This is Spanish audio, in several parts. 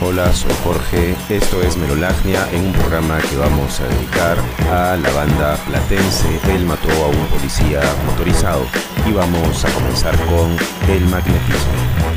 Hola, soy Jorge, esto es Melolagnia en un programa que vamos a dedicar a la banda platense Él mató a un policía motorizado y vamos a comenzar con El magnetismo.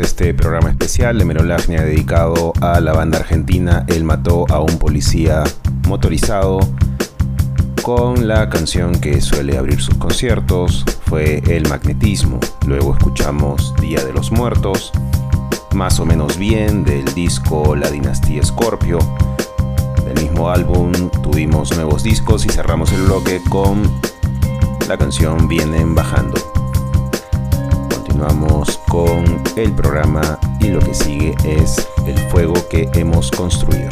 Este programa especial de Merolagnia dedicado a la banda argentina Él mató a un policía motorizado con la canción que suele abrir sus conciertos, fue El Magnetismo. Luego escuchamos Día de los Muertos, más o menos bien del disco La Dinastía Scorpio. Del mismo álbum tuvimos nuevos discos y cerramos el bloque con la canción Vienen Bajando. Continuamos con el programa y lo que sigue es el fuego que hemos construido.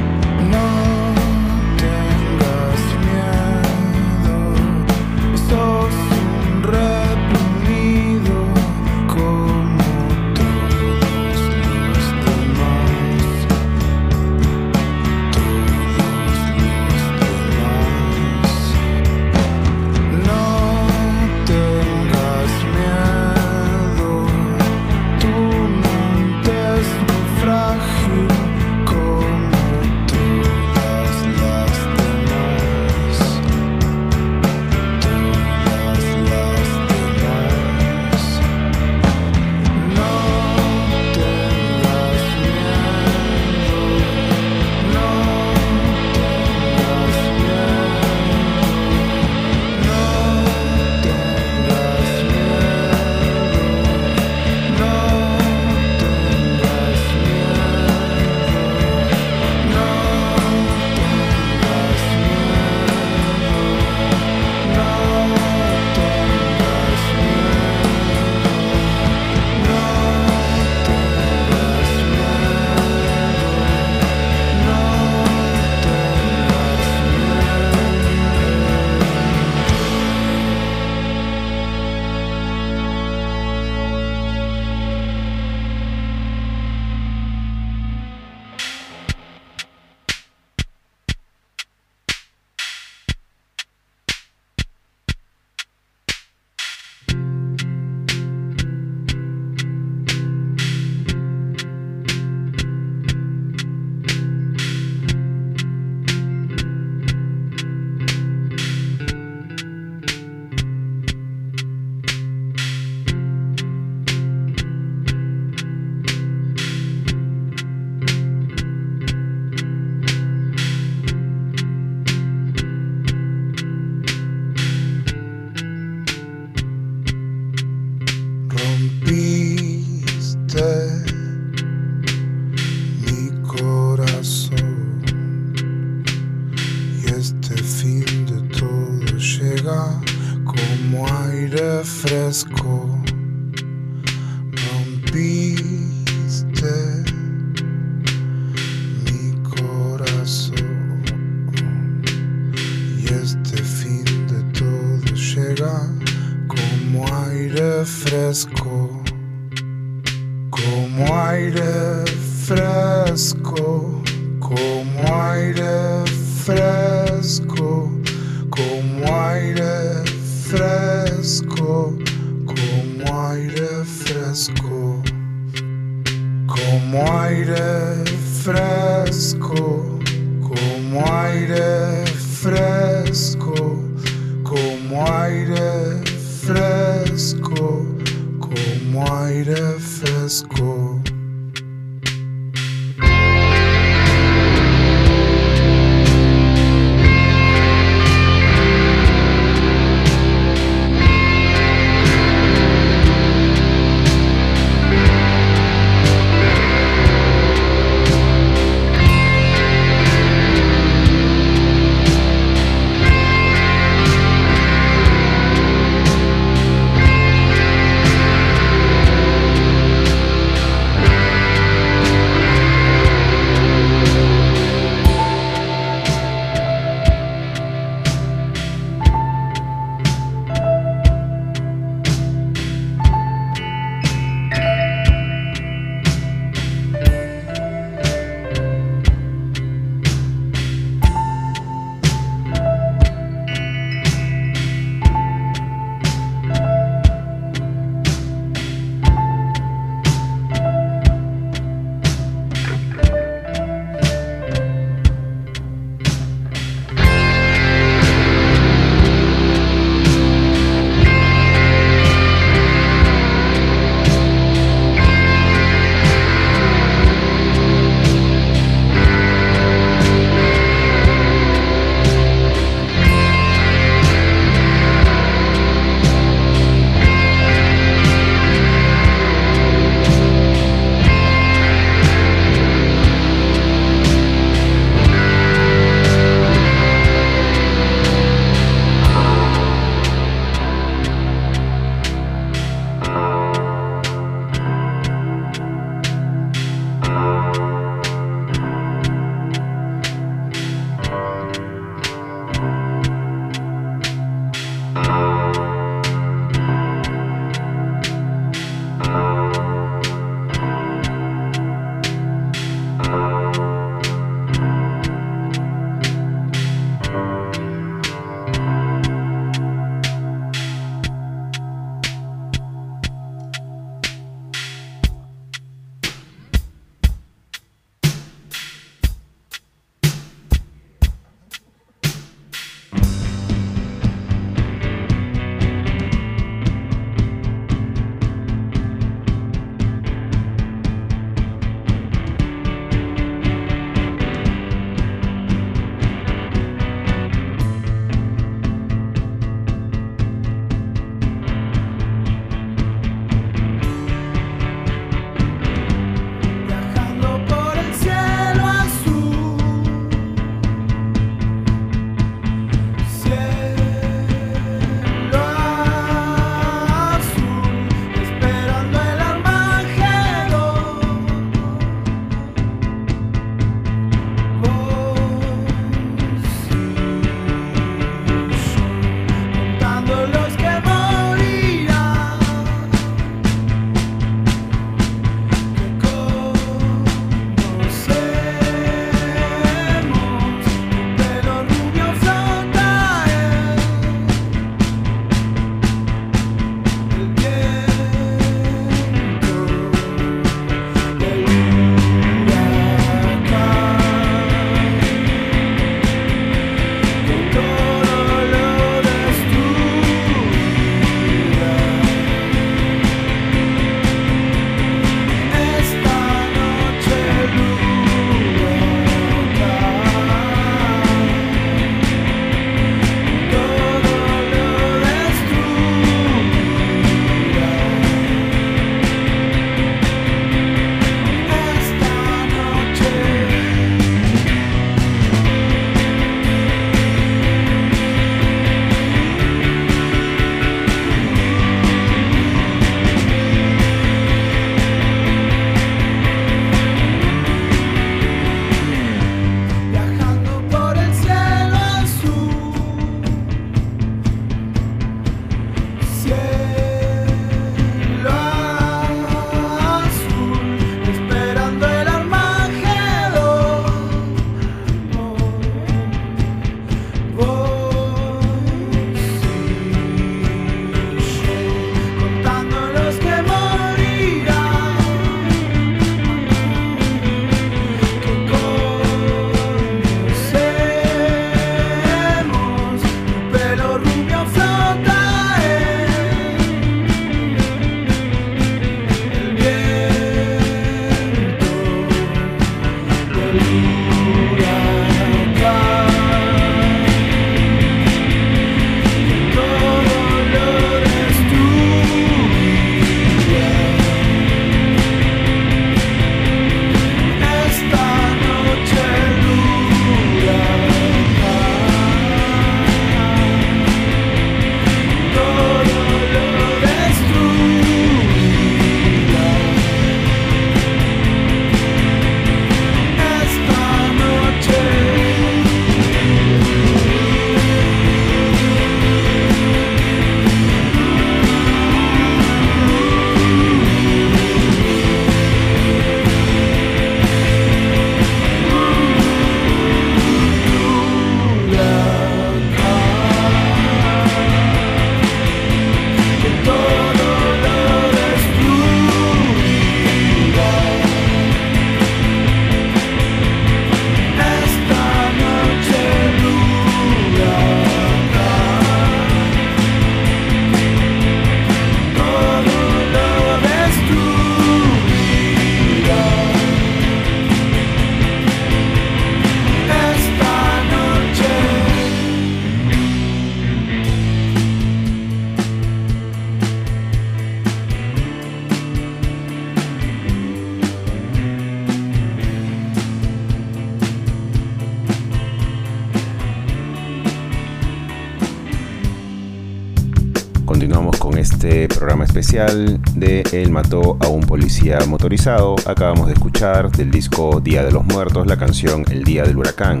Especial de Él mató a un policía motorizado. Acabamos de escuchar del disco Día de los Muertos la canción El Día del Huracán.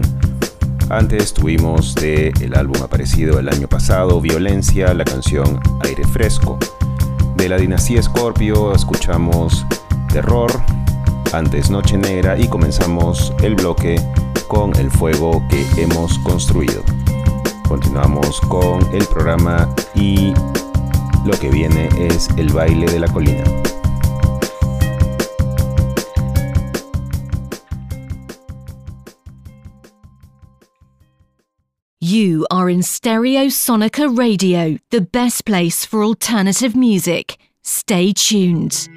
Antes tuvimos de el álbum aparecido el año pasado Violencia la canción Aire Fresco. De la dinastía Scorpio escuchamos Terror, antes Noche Negra y comenzamos el bloque con el fuego que hemos construido. Continuamos con el programa y lo que viene es el baile de la colina. You are in Stereo Sonica Radio, the best place for alternative music. Stay tuned.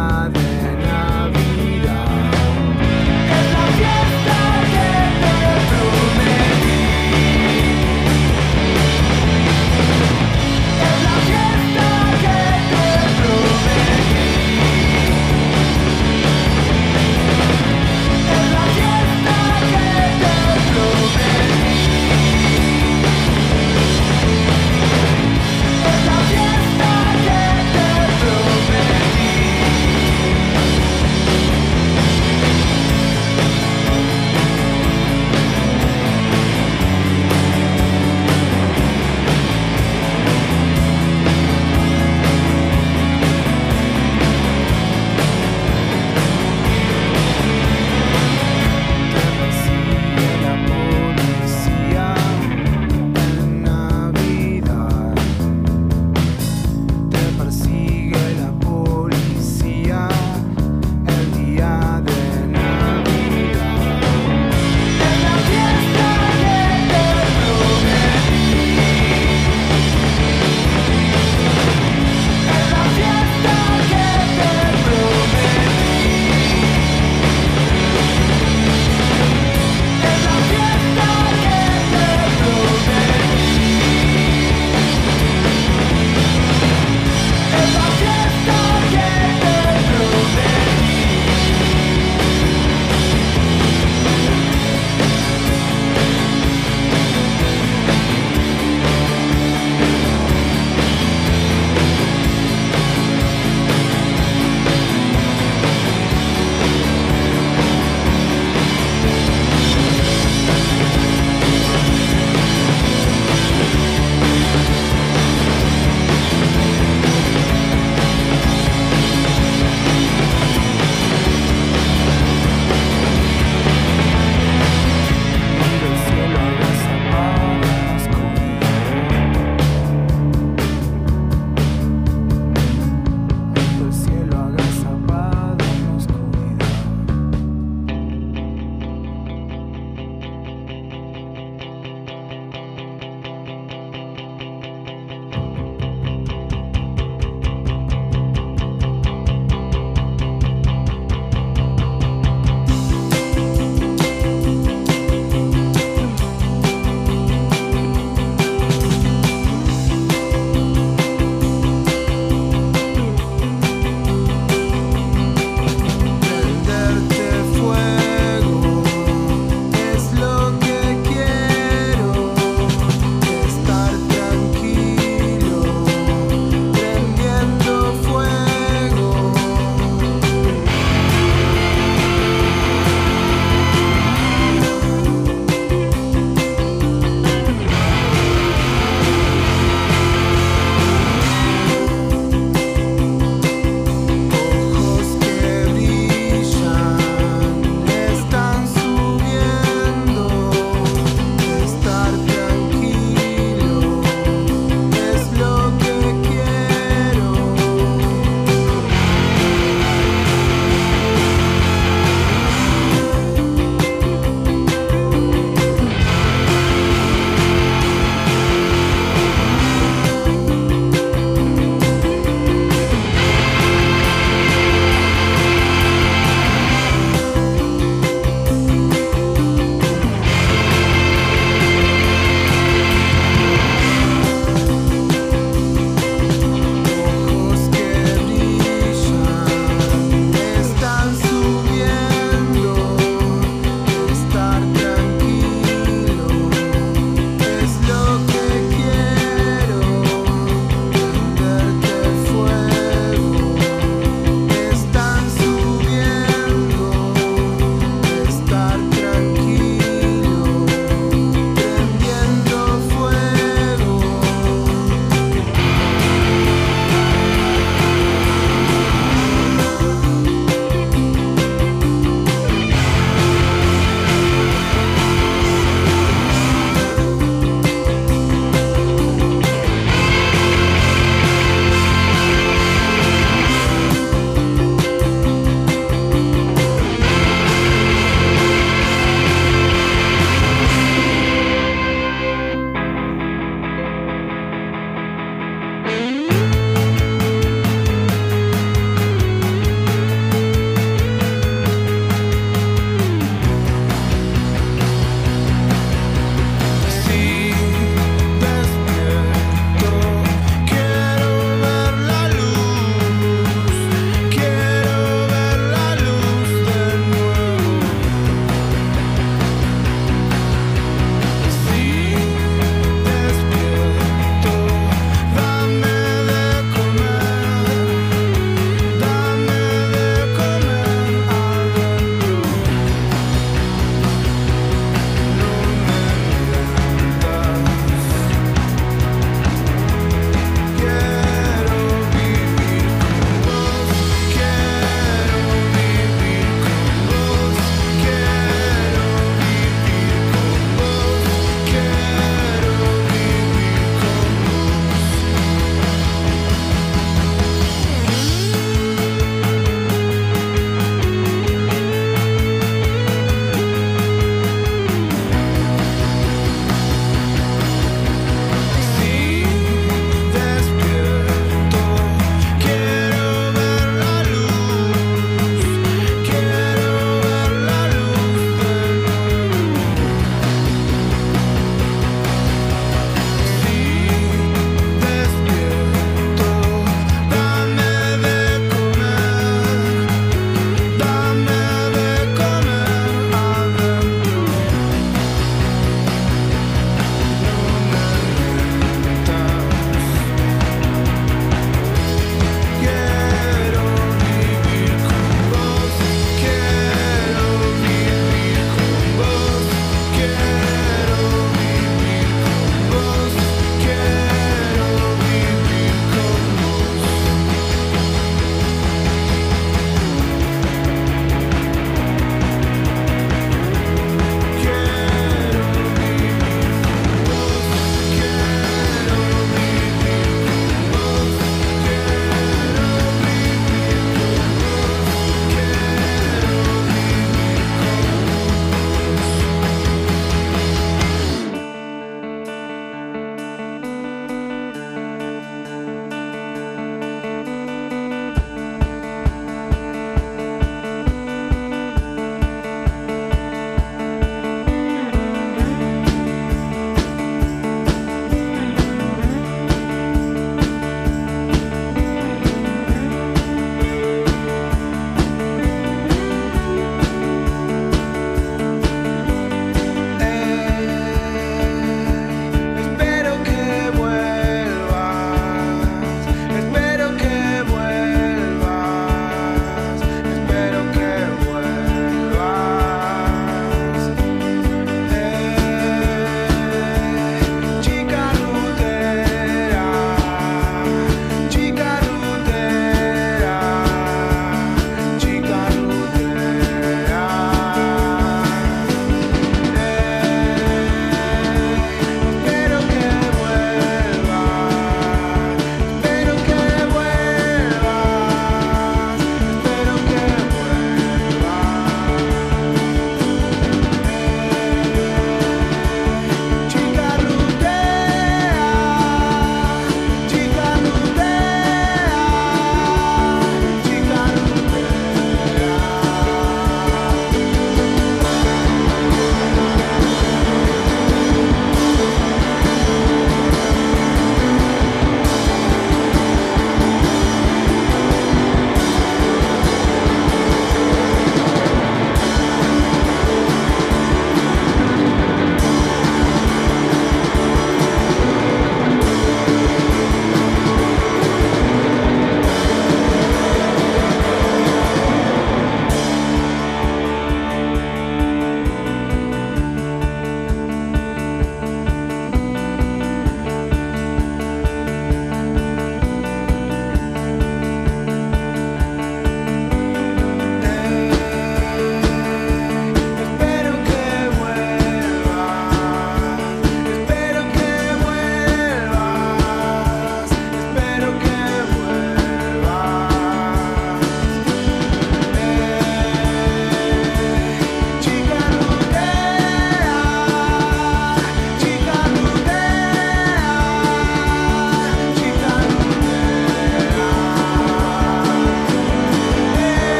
nada.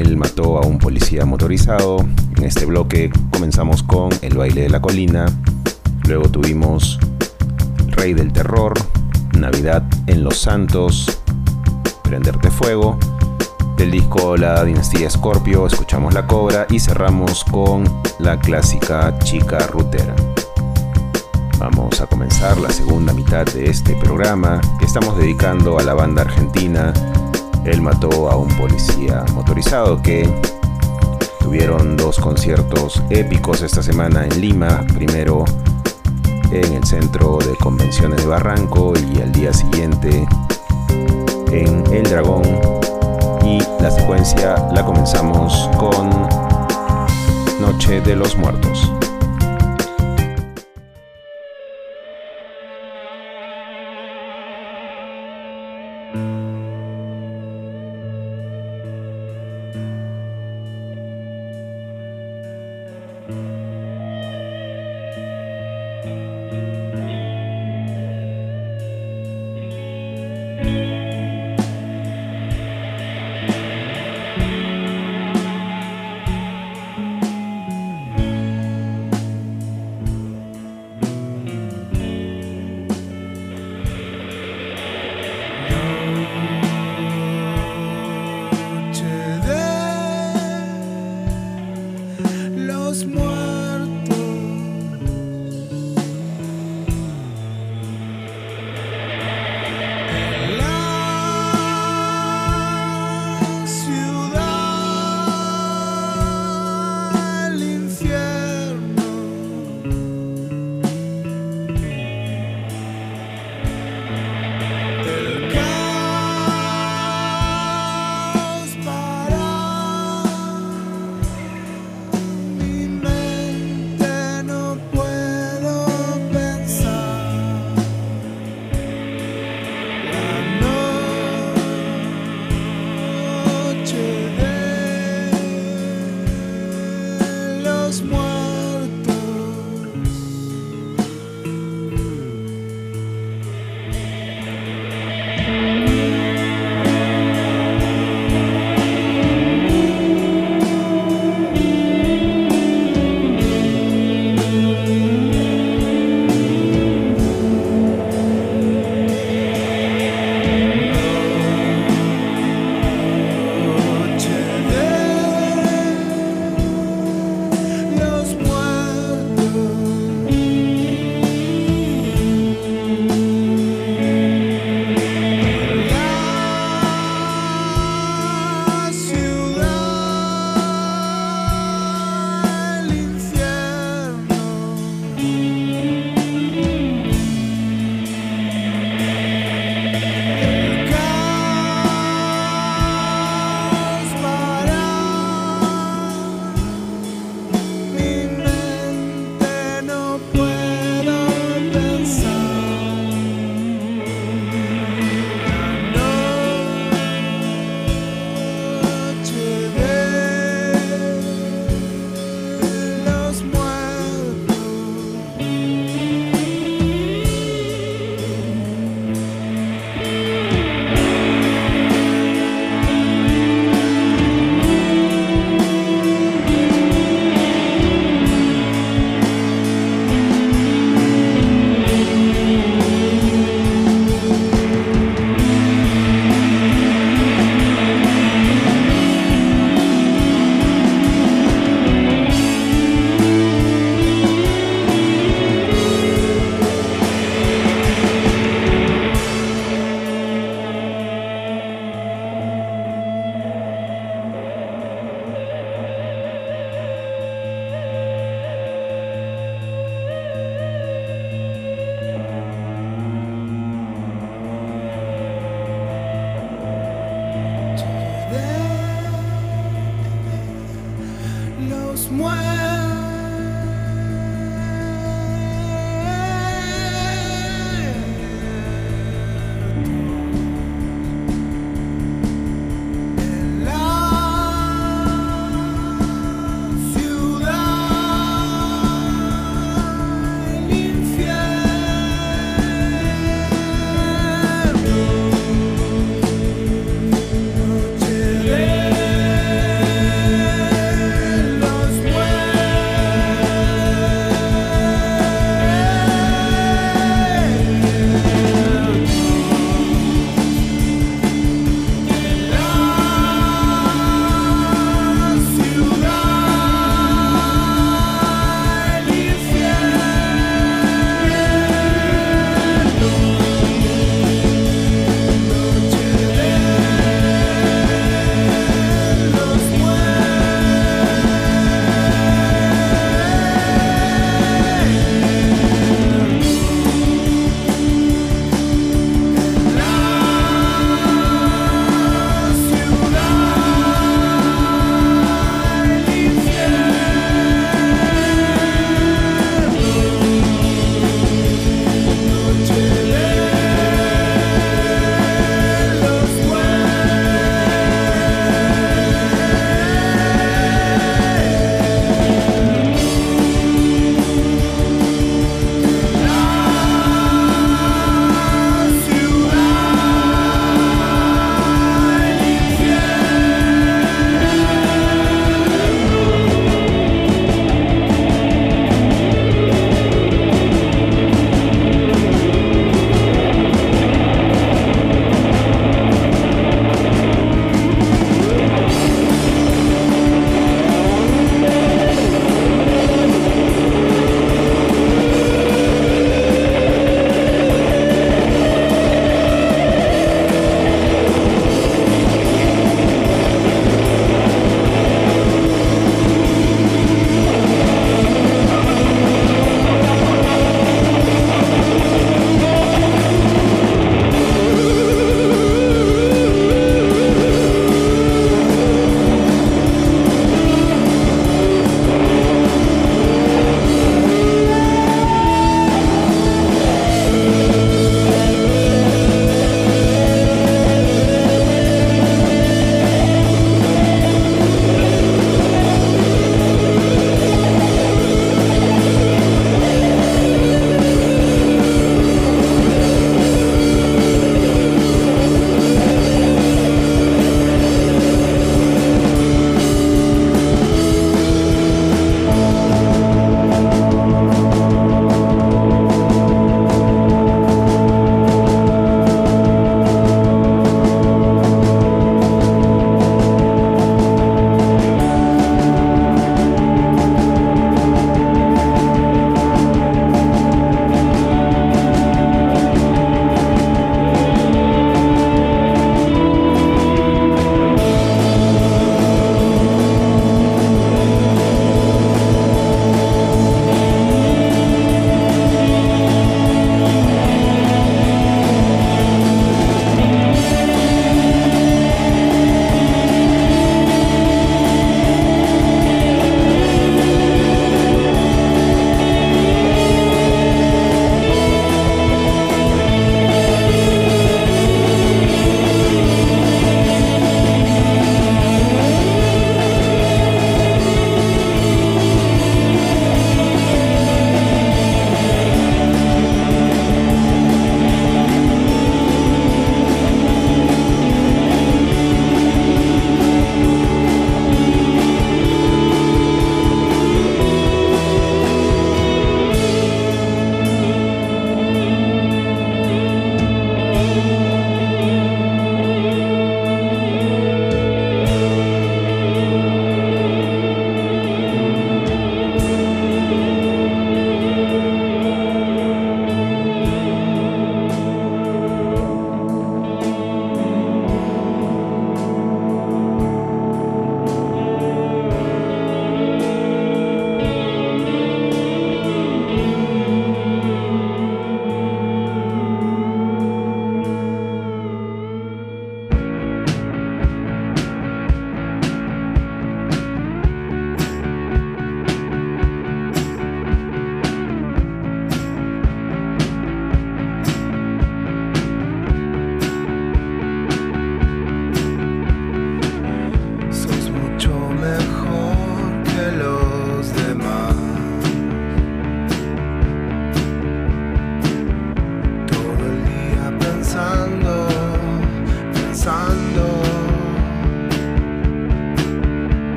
Él mató a un policía motorizado. En este bloque comenzamos con El baile de la colina, luego tuvimos Rey del terror, Navidad en los Santos, Prenderte Fuego, del disco La Dinastía Scorpio escuchamos La Cobra y cerramos con la clásica Chica Rutera. Vamos a comenzar la segunda mitad de este programa que estamos dedicando a la banda argentina él mató a un policía motorizado que tuvieron dos conciertos épicos esta semana en Lima. Primero en el centro de convenciones de Barranco y al día siguiente en El Dragón. Y la secuencia la comenzamos con Noche de los Muertos.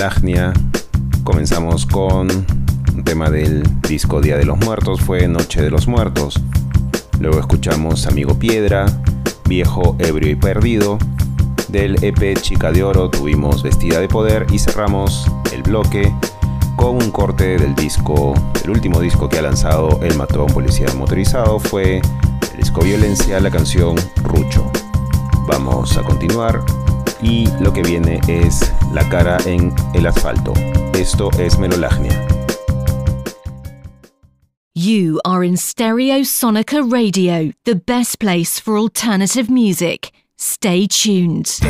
Melolagnia. Comenzamos con un tema del disco Día de los Muertos, fue Noche de los Muertos. Luego escuchamos Amigo Piedra, Viejo, Ebrio y Perdido. Del EP Chica de Oro tuvimos Vestida de Poder y cerramos el bloque con un corte del disco, el último disco que ha lanzado El Mató a un Policía Motorizado fue el disco Violencia, la canción Rucho. Vamos a continuar y lo que viene es La cara en el asfalto. Esto es Melolagnia. You are in Stereo Sonica Radio, the best place for alternative music. Stay tuned.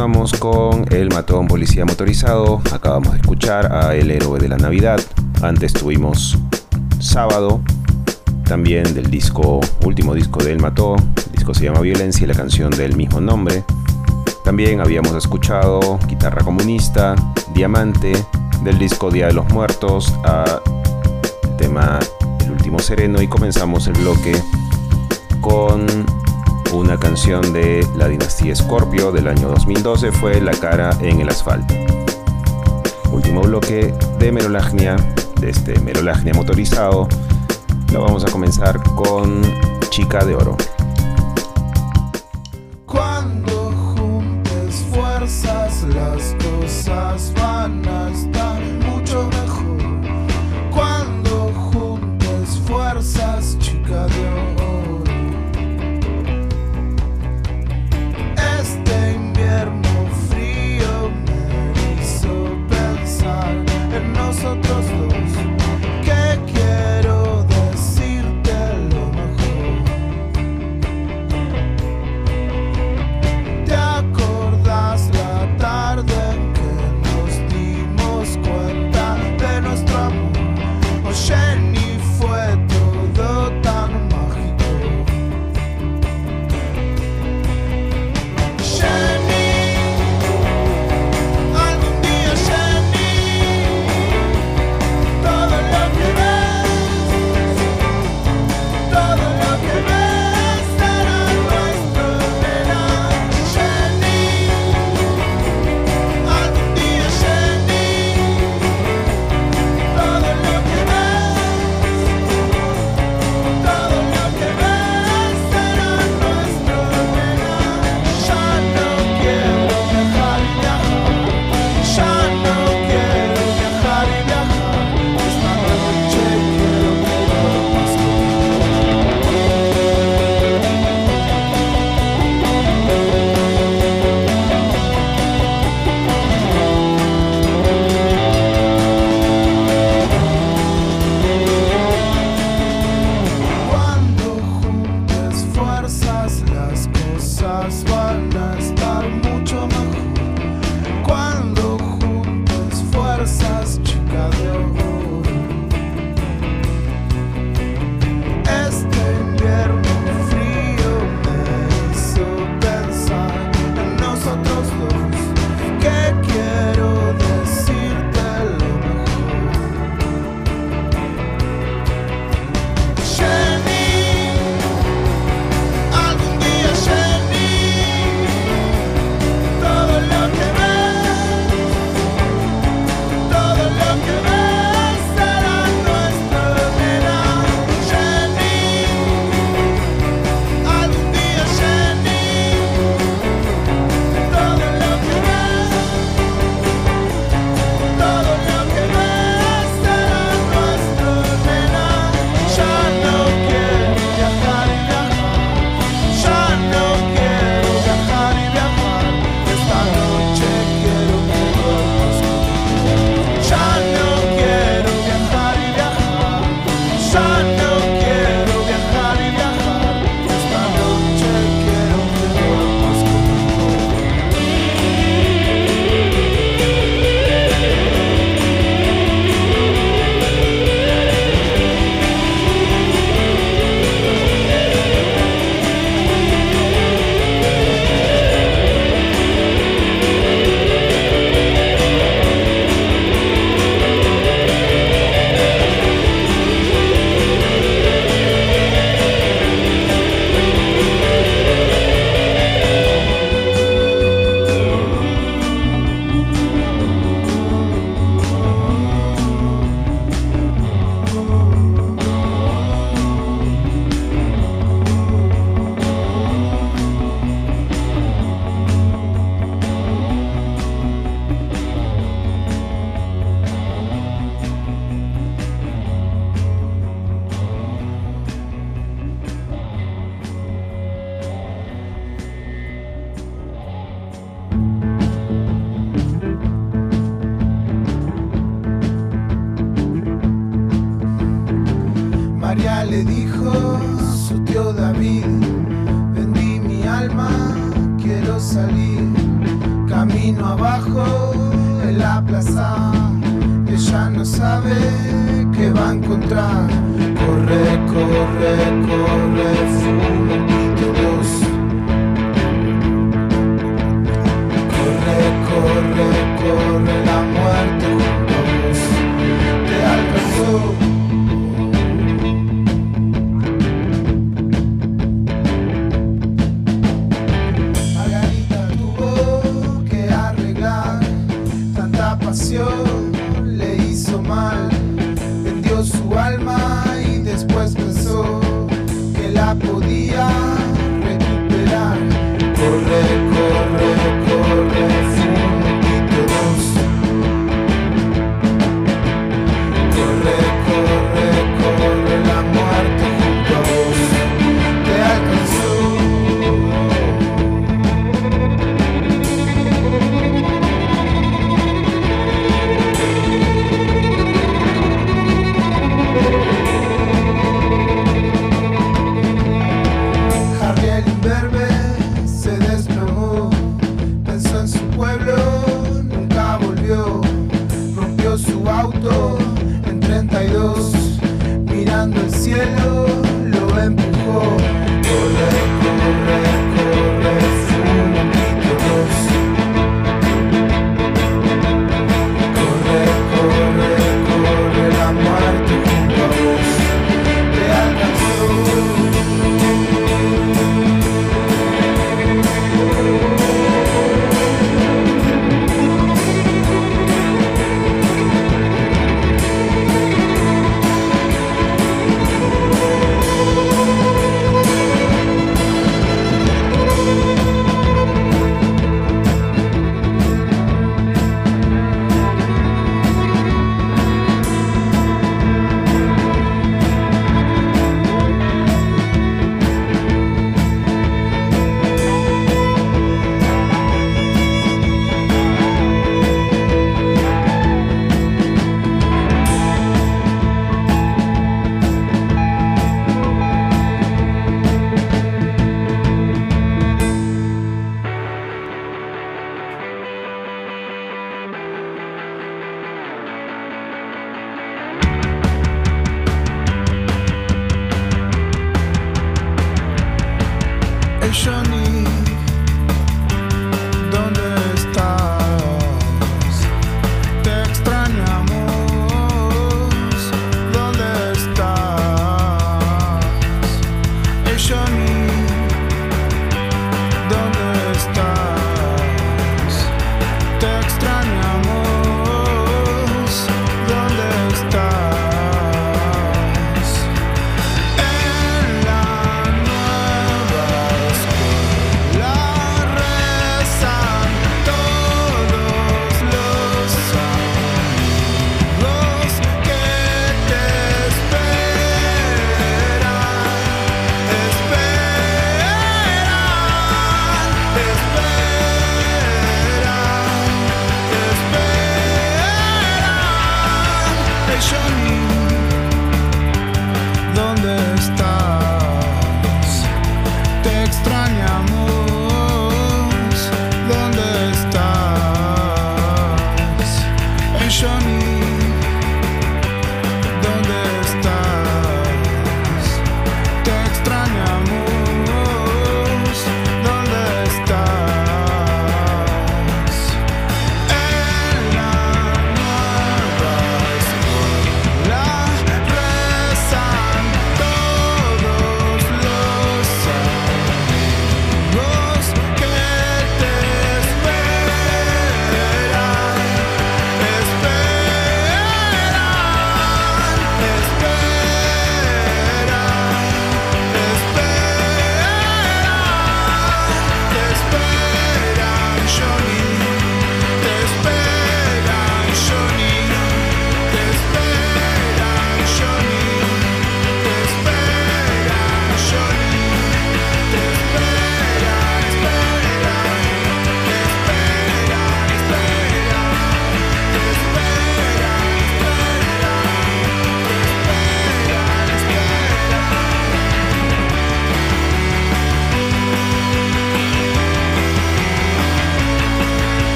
continuamos con El Matón Policía Motorizado. Acabamos de escuchar a El Héroe de la Navidad. Antes tuvimos Sábado, también del disco, último disco de El Mató. El disco se llama Violencia y la canción del mismo nombre. También habíamos escuchado Guitarra Comunista, Diamante, del disco Día de los Muertos a el tema El Último Sereno. Y comenzamos el bloque con una canción de la dinastía Scorpio del año 2012 fue La cara en el asfalto. Último bloque de Merolagnia, de este Merolagnia motorizado, lo vamos a comenzar con Chica de Oro.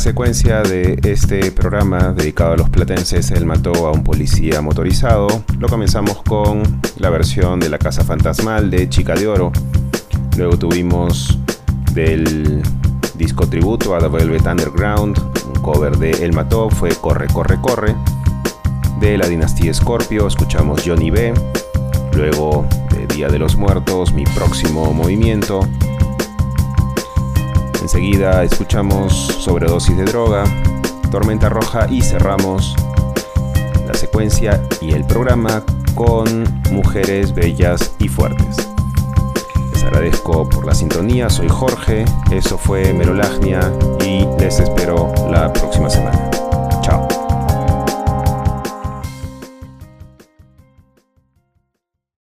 Secuencia de este programa dedicado a los platenses, él mató a un policía motorizado. Lo comenzamos con la versión de La Casa Fantasmal de Chica de Oro. Luego tuvimos del disco tributo a The Velvet Underground, un cover de El Mató, fue Corre, Corre, Corre. De la dinastía Scorpio escuchamos Johnny B. Luego Día de los Muertos, Mi Próximo Movimiento. Enseguida escuchamos Sobredosis de Droga, Tormenta Roja y cerramos la secuencia y el programa con Mujeres Bellas y Fuertes. Les agradezco por la sintonía, soy Jorge, eso fue Merolagnia y les espero la próxima semana.